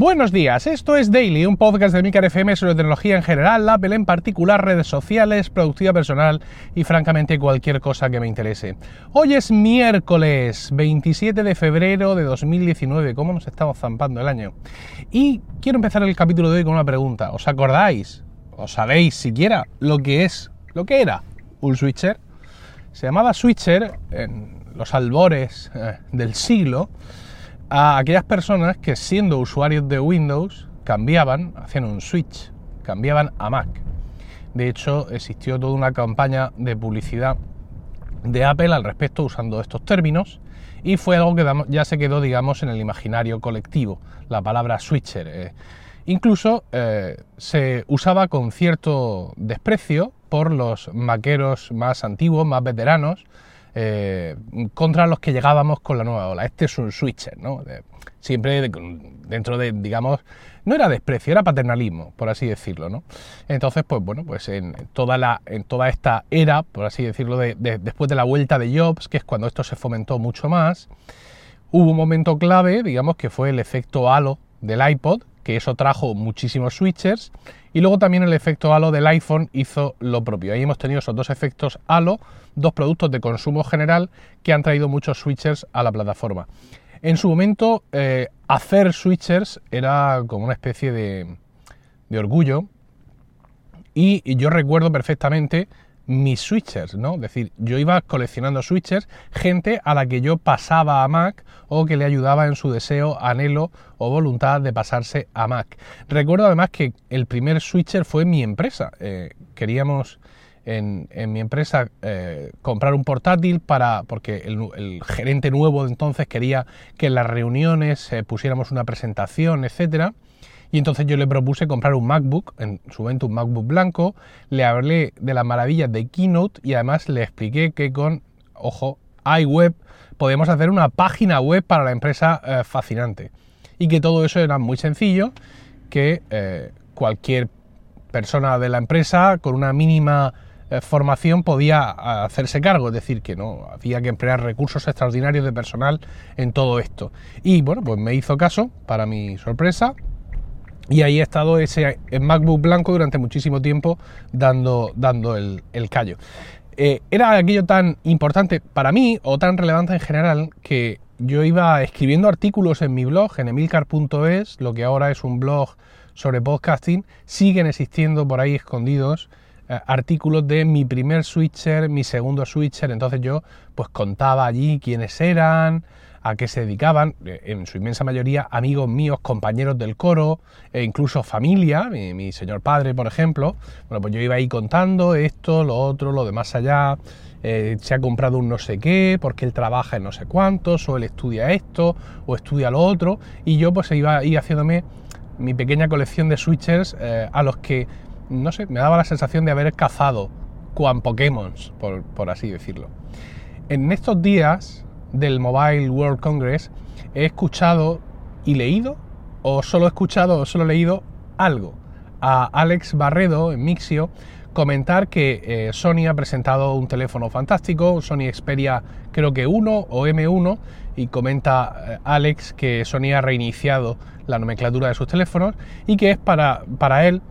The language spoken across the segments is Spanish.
Buenos días, esto es Daily, un podcast de Milcar FM sobre tecnología en general, Apple en particular, redes sociales, productividad personal y francamente cualquier cosa que me interese. Hoy es miércoles 27 de febrero de 2019, ¿cómo nos estamos zampando el año? Y quiero empezar el capítulo de hoy con una pregunta, ¿os acordáis? ¿Os sabéis siquiera lo que es, lo que era un switcher? Se llamaba switcher en los albores eh, del siglo a aquellas personas que siendo usuarios de Windows cambiaban, hacían un switch, cambiaban a Mac. De hecho, existió toda una campaña de publicidad de Apple al respecto usando estos términos y fue algo que ya se quedó, digamos, en el imaginario colectivo, la palabra switcher. Eh. incluso eh, se usaba con cierto desprecio por los maqueros más antiguos, más veteranos, eh, contra los que llegábamos con la nueva ola. Este es un switcher, ¿no? siempre dentro de, digamos, no era desprecio, era paternalismo, por así decirlo, ¿no? Entonces, pues bueno, pues en toda, la, en toda esta era, por así decirlo, de, después de la vuelta de Jobs, que es cuando esto se fomentó mucho más, hubo un momento clave, digamos, que fue el efecto halo del iPod, que eso trajo muchísimos switchers, y luego también el efecto halo del iPhone hizo lo propio. Ahí hemos tenido esos dos efectos halo, dos productos de consumo general que han traído muchos switchers a la plataforma. En su momento, eh, hacer switchers era como una especie de, orgullo, y yo recuerdo perfectamente mis switchers, ¿no? Es decir, yo iba coleccionando switchers, gente a la que yo pasaba a Mac o que le ayudaba en su deseo, anhelo o voluntad de pasarse a Mac. Recuerdo además que el primer switcher fue mi empresa. Eh, queríamos en, mi empresa eh, comprar un portátil para porque el, gerente nuevo de entonces quería que en las reuniones eh, pusiéramos una presentación, etcétera. Y entonces yo le propuse comprar un MacBook, en su momento un MacBook blanco, le hablé de las maravillas de Keynote y además le expliqué que con, ojo, iWeb podemos hacer una página web para la empresa eh, fascinante. Y que todo eso era muy sencillo, que cualquier persona de la empresa con una mínima formación podía hacerse cargo, es decir, que no había que emplear recursos extraordinarios de personal en todo esto. Y bueno, pues me hizo caso, para mi sorpresa, y ahí he estado ese MacBook blanco durante muchísimo tiempo dando, dando el, callo. Eh, era aquello tan importante para mí o tan relevante en general que yo iba escribiendo artículos en mi blog, en emilcar.es, lo que ahora es un blog sobre podcasting, siguen existiendo por ahí escondidos eh, artículos de mi primer switcher, mi segundo switcher, entonces yo pues contaba allí quiénes eran, a qué se dedicaban, eh, en su inmensa mayoría amigos míos, compañeros del coro, e incluso familia, mi, señor padre, por ejemplo. Bueno, pues yo iba ahí contando esto, lo otro, lo de más allá. Eh, se ha comprado un no sé qué, porque él trabaja en no sé cuántos, o él estudia esto, o estudia lo otro, y yo pues iba ahí haciéndome mi pequeña colección de switchers eh, a los que, no sé, me daba la sensación de haber cazado cuan Pokémon, por, así decirlo. En estos días, del Mobile World Congress, he escuchado y leído, o solo he escuchado o solo he leído algo, a Alex Barredo en Mixio comentar que eh, Sony ha presentado un teléfono fantástico, un Sony Xperia creo que 1 o M1, y comenta eh, Alex que Sony ha reiniciado la nomenclatura de sus teléfonos y que es para, para él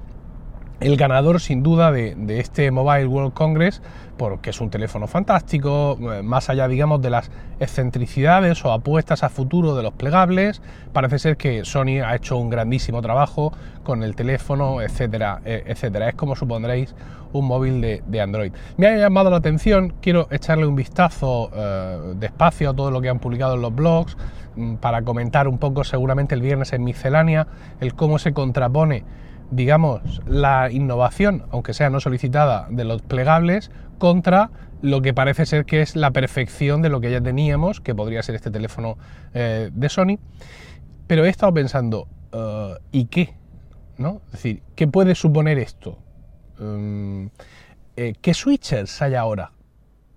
el ganador sin duda de, este Mobile World Congress, porque es un teléfono fantástico, eh, más allá digamos de las excentricidades o apuestas a futuro de los plegables, parece ser que Sony ha hecho un grandísimo trabajo con el teléfono, etcétera, eh, etcétera. Es como supondréis un móvil de, Android. Me ha llamado la atención, quiero echarle un vistazo eh, despacio a todo lo que han publicado en los blogs, mm, para comentar un poco seguramente el viernes en miscelánea, el cómo se contrapone digamos, la innovación, aunque sea no solicitada, de los plegables contra lo que parece ser que es la perfección de lo que ya teníamos, que podría ser este teléfono eh, de Sony. Pero he estado pensando, eh, ¿y qué? ¿No? Es decir, ¿qué puede suponer esto? Eh, ¿Qué switchers hay ahora?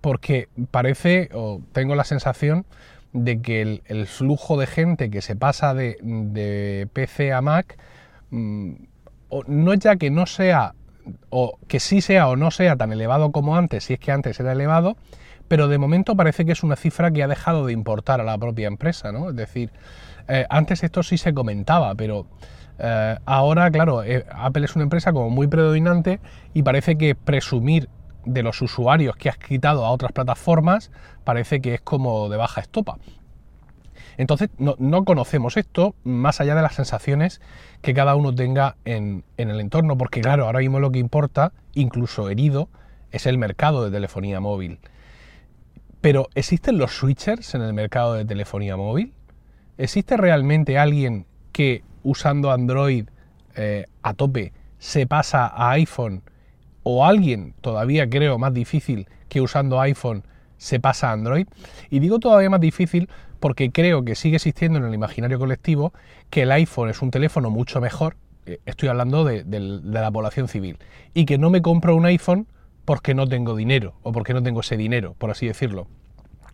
Porque parece, o tengo la sensación, de que el, flujo de gente que se pasa de, de PC a Mac mm, no ya que no sea, o que sí sea o no sea tan elevado como antes, si es que antes era elevado, pero de momento parece que es una cifra que ha dejado de importar a la propia empresa, ¿no? Es decir, eh, antes esto sí se comentaba, pero eh, ahora, claro, eh, Apple es una empresa como muy predominante y parece que presumir de los usuarios que has quitado a otras plataformas parece que es como de baja estopa. Entonces no, conocemos esto más allá de las sensaciones que cada uno tenga en, el entorno, porque claro, ahora mismo lo que importa, incluso herido, es el mercado de telefonía móvil. Pero ¿existen los switchers en el mercado de telefonía móvil? ¿Existe realmente alguien que usando Android eh, a tope se pasa a iPhone? ¿O alguien, todavía creo más difícil, que usando iPhone se pasa a Android? Y digo todavía más difícil porque creo que sigue existiendo en el imaginario colectivo que el iPhone es un teléfono mucho mejor, eh, estoy hablando de, la población civil, y que no me compro un iPhone porque no tengo dinero o porque no tengo ese dinero, por así decirlo.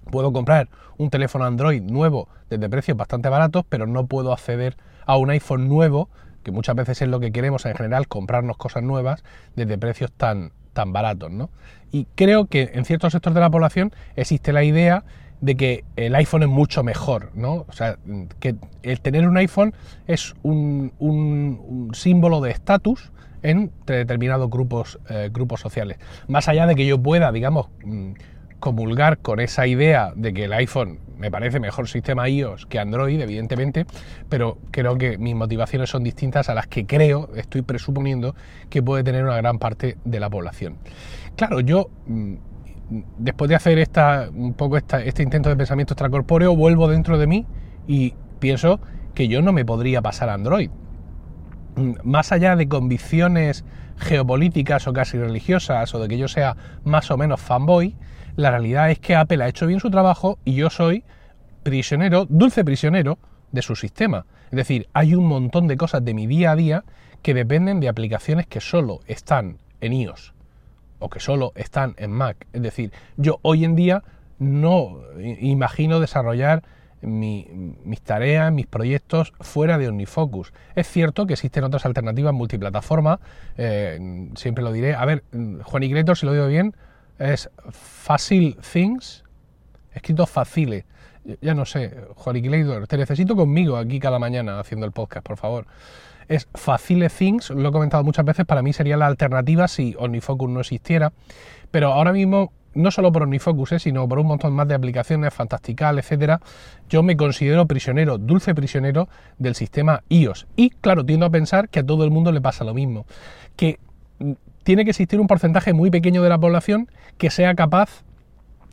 Puedo comprar un teléfono Android nuevo desde precios bastante baratos, pero no puedo acceder a un iPhone nuevo, que muchas veces es lo que queremos en general, comprarnos cosas nuevas desde precios tan, tan baratos. ¿no? Y creo que en ciertos sectores de la población existe la idea de que el iPhone es mucho mejor, ¿no? O sea, que el tener un iPhone es un, símbolo de estatus en determinados grupos, eh, grupos sociales. Más allá de que yo pueda, digamos, mm, comulgar con esa idea de que el iPhone me parece mejor sistema iOS que Android, evidentemente, pero creo que mis motivaciones son distintas a las que creo, estoy presuponiendo, que puede tener una gran parte de la población. Claro, yo mm, después de hacer esta, un poco este intento de pensamiento extracorpóreo, vuelvo dentro de mí y pienso que yo no me podría pasar a Android. Mm, más allá de convicciones geopolíticas o casi religiosas o de que yo sea más o menos fanboy, la realidad es que Apple ha hecho bien su trabajo y yo soy prisionero, dulce prisionero de su sistema. Es decir, hay un montón de cosas de mi día a día que dependen de aplicaciones que solo están en iOS o que solo están en Mac. Es decir, yo hoy en día no imagino desarrollar mis tareas, mis proyectos fuera de OmniFocus. Es cierto que existen otras alternativas multiplataforma, eh, siempre lo diré. A ver, Juan Igretor, si lo digo bien, es Facile Things, escrito Facile. Ya no sé, Igretor, te necesito conmigo aquí cada mañana haciendo el podcast, por favor es Facile Things, lo he comentado muchas veces, para mí sería la alternativa si OmniFocus no existiera, pero ahora mismo no solo por OmniFocus, eh, sino por un montón más de aplicaciones, Fantastical, etcétera, yo me considero prisionero, dulce prisionero del sistema iOS. Y claro, tiendo a pensar que a todo el mundo le pasa lo mismo, que tiene que existir un porcentaje muy pequeño de la población que sea capaz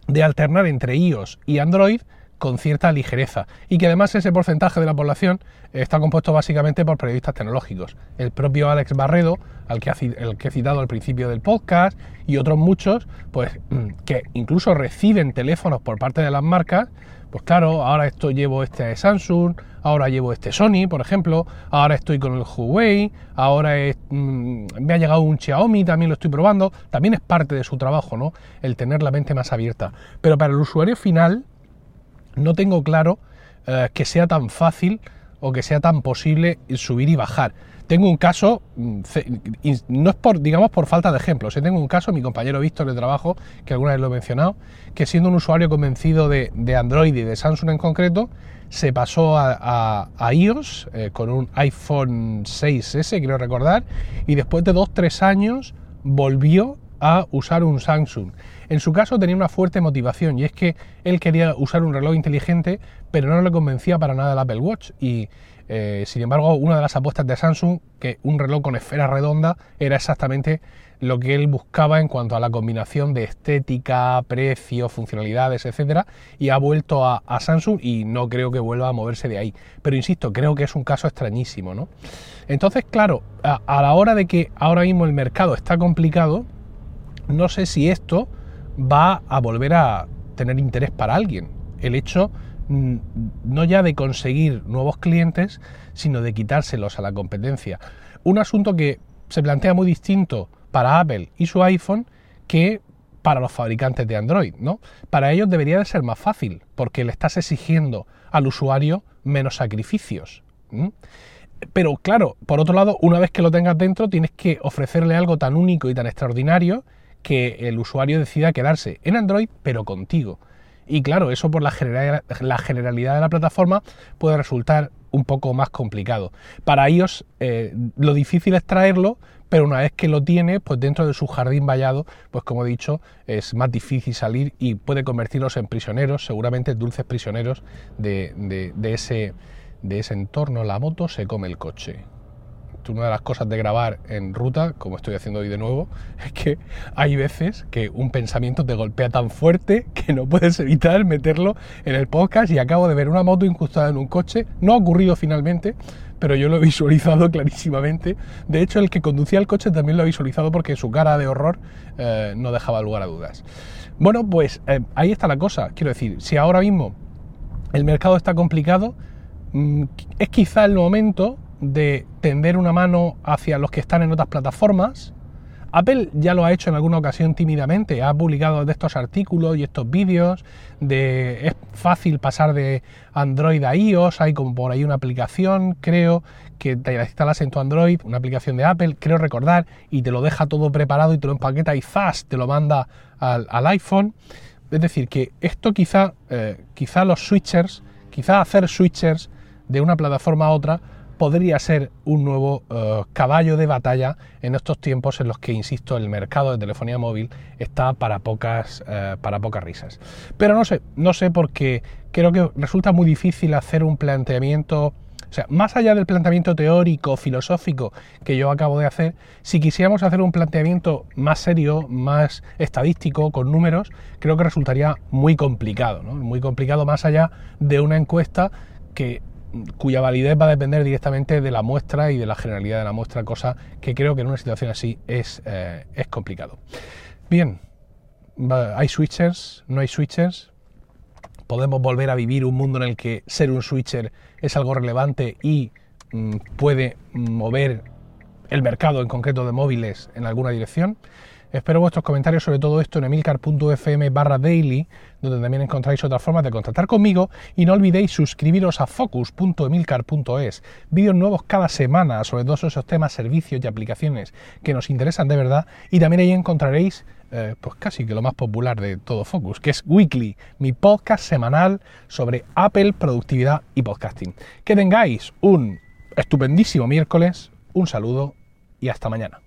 de alternar entre iOS y Android con cierta ligereza y que además ese porcentaje de la población está compuesto básicamente por periodistas tecnológicos. El propio Alex Barredo, al que, el que he citado al principio del podcast, y otros muchos, pues que incluso reciben teléfonos por parte de las marcas, pues claro, ahora esto llevo este Samsung, ahora llevo este Sony, por ejemplo, ahora estoy con el Huawei, ahora mm, me ha llegado un Xiaomi, también lo estoy probando, también es parte de su trabajo, ¿no? El tener la mente más abierta. Pero para el usuario final, no tengo claro eh, que sea tan fácil o que sea tan posible subir y bajar. Tengo un caso, mm, no es por, digamos, por falta de ejemplos, tengo un caso, mi compañero Víctor de trabajo, que alguna vez lo he mencionado, que siendo un usuario convencido de, Android y de Samsung en concreto, se pasó a, iOS eh, con un iPhone 6S, quiero recordar, y después de 2-3 años volvió a usar un Samsung. En su caso tenía una fuerte motivación y es que él quería usar un reloj inteligente, pero no le convencía para nada el Apple Watch. Y eh, sin embargo, una de las apuestas de Samsung, que un reloj con esfera redonda, era exactamente lo que él buscaba en cuanto a la combinación de estética, precio, funcionalidades, etcétera, y ha vuelto a, Samsung y no creo que vuelva a moverse de ahí. Pero insisto, creo que es un caso extrañísimo, ¿no? Entonces, claro, a la hora de que ahora mismo el mercado está complicado, no sé si esto va a volver a tener interés para alguien. El hecho mm, no ya de conseguir nuevos clientes, sino de quitárselos a la competencia. Un asunto que se plantea muy distinto para Apple y su iPhone que para los fabricantes de Android, ¿no? Para ellos debería de ser más fácil, porque le estás exigiendo al usuario menos sacrificios. Pero claro, por otro lado, una vez que lo tengas dentro, tienes que ofrecerle algo tan único y tan extraordinario que el usuario decida quedarse en Android, pero contigo. Y claro, eso por la, generalidad de la plataforma puede resultar un poco más complicado. Para ellos eh, lo difícil es traerlo, pero una vez que lo tiene, pues dentro de su jardín vallado, pues como he dicho, es más difícil salir y puede convertirlos en prisioneros, seguramente dulces prisioneros de, ese, de ese entorno. La moto se come el coche una de las cosas de grabar en ruta, como estoy haciendo hoy de nuevo, es que hay veces que un pensamiento te golpea tan fuerte que no puedes evitar meterlo en el podcast y acabo de ver una moto incrustada en un coche. No ha ocurrido finalmente, pero yo lo he visualizado clarísimamente. De hecho, el que conducía el coche también lo ha visualizado porque su cara de horror eh, no dejaba lugar a dudas. Bueno, pues eh, ahí está la cosa. Quiero decir, si ahora mismo el mercado está complicado, mm, es quizá el momento de tender una mano hacia los que están en otras plataformas. Apple ya lo ha hecho en alguna ocasión tímidamente, ha publicado de estos artículos y estos vídeos, de es fácil pasar de Android a iOS, hay como por ahí una aplicación, creo, que te la instalas en tu Android, una aplicación de Apple, creo recordar, y te lo deja todo preparado y te lo empaqueta y fast te lo manda al, iPhone. Es decir, que esto quizá, eh, quizá los switchers, quizá hacer switchers de una plataforma a otra, podría ser un nuevo eh, caballo de batalla en estos tiempos en los que, insisto, el mercado de telefonía móvil está para pocas, eh, para pocas risas. Pero no sé, no sé porque creo que resulta muy difícil hacer un planteamiento, o sea, más allá del planteamiento teórico, filosófico que yo acabo de hacer, si quisiéramos hacer un planteamiento más serio, más estadístico, con números, creo que resultaría muy complicado, ¿no? Muy complicado más allá de una encuesta que cuya validez va a depender directamente de la muestra y de la generalidad de la muestra, cosa que creo que en una situación así es, eh, es complicado. Bien, hay switchers, no hay switchers. Podemos volver a vivir un mundo en el que ser un switcher es algo relevante y mm, puede mover el mercado en concreto de móviles en alguna dirección. Espero vuestros comentarios sobre todo esto en emilcar.fm barra daily, donde también encontráis otras formas de contactar conmigo y no olvidéis suscribiros a focus.emilcar.es, vídeos nuevos cada semana sobre todos esos temas, servicios y aplicaciones que nos interesan de verdad y también ahí encontraréis eh, pues casi que lo más popular de todo Focus, que es Weekly, mi podcast semanal sobre Apple, productividad y podcasting. Que tengáis un estupendísimo miércoles, un saludo y hasta mañana.